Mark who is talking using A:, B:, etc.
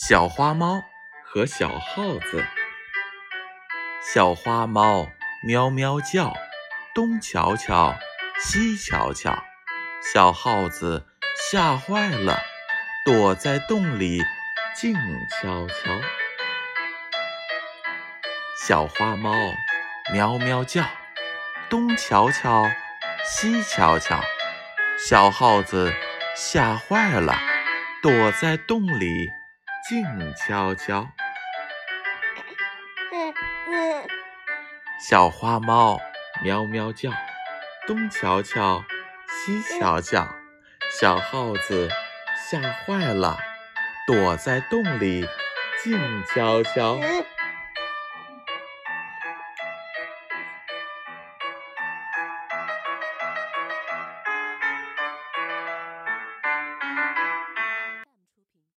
A: 小花猫和小耗子。小花猫喵喵叫，东瞧瞧，西瞧瞧。小耗子吓坏了，躲在洞里静悄悄。小花猫喵喵叫，东瞧瞧，西瞧瞧。小耗子吓坏了，躲在洞里。静悄悄，小花猫喵喵叫，东瞧瞧，西瞧瞧，小耗子吓坏了，躲在洞里静悄悄。